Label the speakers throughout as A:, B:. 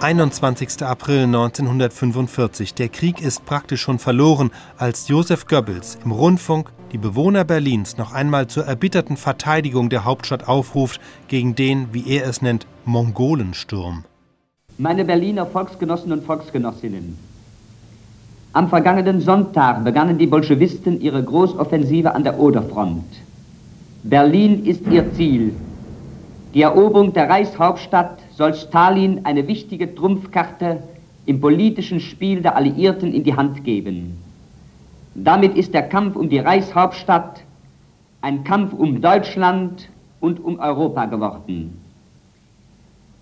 A: 21. April 1945. Der Krieg ist praktisch schon verloren, als Josef Goebbels im Rundfunk die Bewohner Berlins noch einmal zur erbitterten Verteidigung der Hauptstadt aufruft gegen den, wie er es nennt, Mongolensturm.
B: Meine Berliner Volksgenossen und Volksgenossinnen, am vergangenen Sonntag begannen die Bolschewisten ihre Großoffensive an der Oderfront. Berlin ist ihr Ziel. Die Eroberung der Reichshauptstadt soll Stalin eine wichtige Trumpfkarte im politischen Spiel der Alliierten in die Hand geben. Damit ist der Kampf um die Reichshauptstadt ein Kampf um Deutschland und um Europa geworden.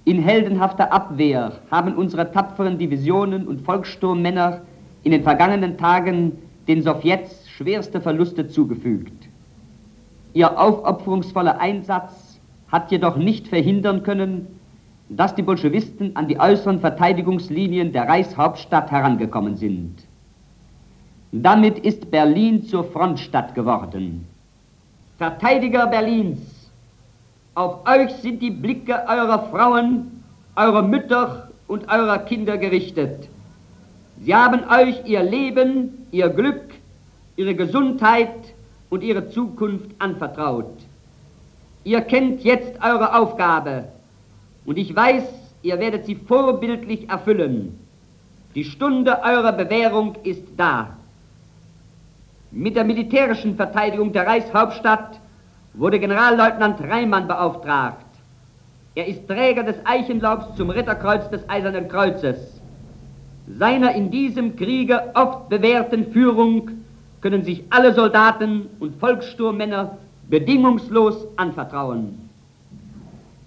B: In heldenhafter Abwehr haben unsere tapferen Divisionen und Volkssturmmänner in den vergangenen Tagen den Sowjets schwerste Verluste zugefügt. Ihr aufopferungsvoller Einsatz hat jedoch nicht verhindern können, dass die Bolschewisten an die äußeren Verteidigungslinien der Reichshauptstadt herangekommen sind. Damit ist Berlin zur Frontstadt geworden. Verteidiger Berlins, auf euch sind die Blicke eurer Frauen, eurer Mütter und eurer Kinder gerichtet. Sie haben euch ihr Leben, ihr Glück, ihre Gesundheit und ihre Zukunft anvertraut. Ihr kennt jetzt eure Aufgabe, und ich weiß, ihr werdet sie vorbildlich erfüllen. Die Stunde eurer Bewährung ist da. Mit der militärischen Verteidigung der Reichshauptstadt wurde Generalleutnant Reimann beauftragt. Er ist Träger des Eichenlaubs zum Ritterkreuz des Eisernen Kreuzes. Seiner in diesem Kriege oft bewährten Führung können sich alle Soldaten und Volkssturmmänner bedingungslos anvertrauen.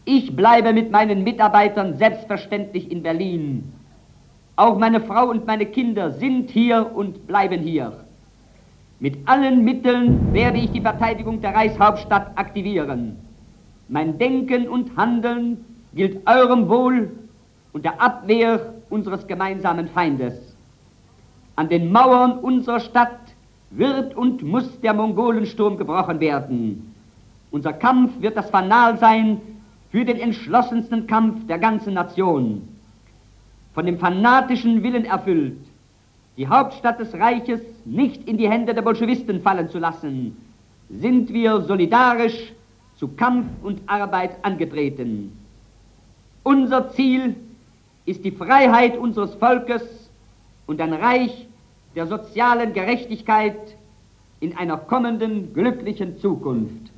B: Ich bleibe mit meinen Mitarbeitern selbstverständlich in Berlin. Auch meine Frau und meine Kinder sind hier und bleiben hier. Mit allen Mitteln werde ich die Verteidigung der Reichshauptstadt aktivieren. Mein Denken und Handeln gilt eurem Wohl und der Abwehr unseres gemeinsamen Feindes. An den Mauern unserer Stadt wird und muss der Mongolensturm gebrochen werden. Unser Kampf wird das Fanal sein für den entschlossensten Kampf der ganzen Nation. Von dem fanatischen Willen erfüllt, die Hauptstadt des Reiches nicht in die Hände der Bolschewisten fallen zu lassen, sind wir solidarisch zu Kampf und Arbeit angetreten. Unser Ziel ist die Freiheit unseres Volkes und ein Reich der sozialen Gerechtigkeit in einer kommenden glücklichen Zukunft.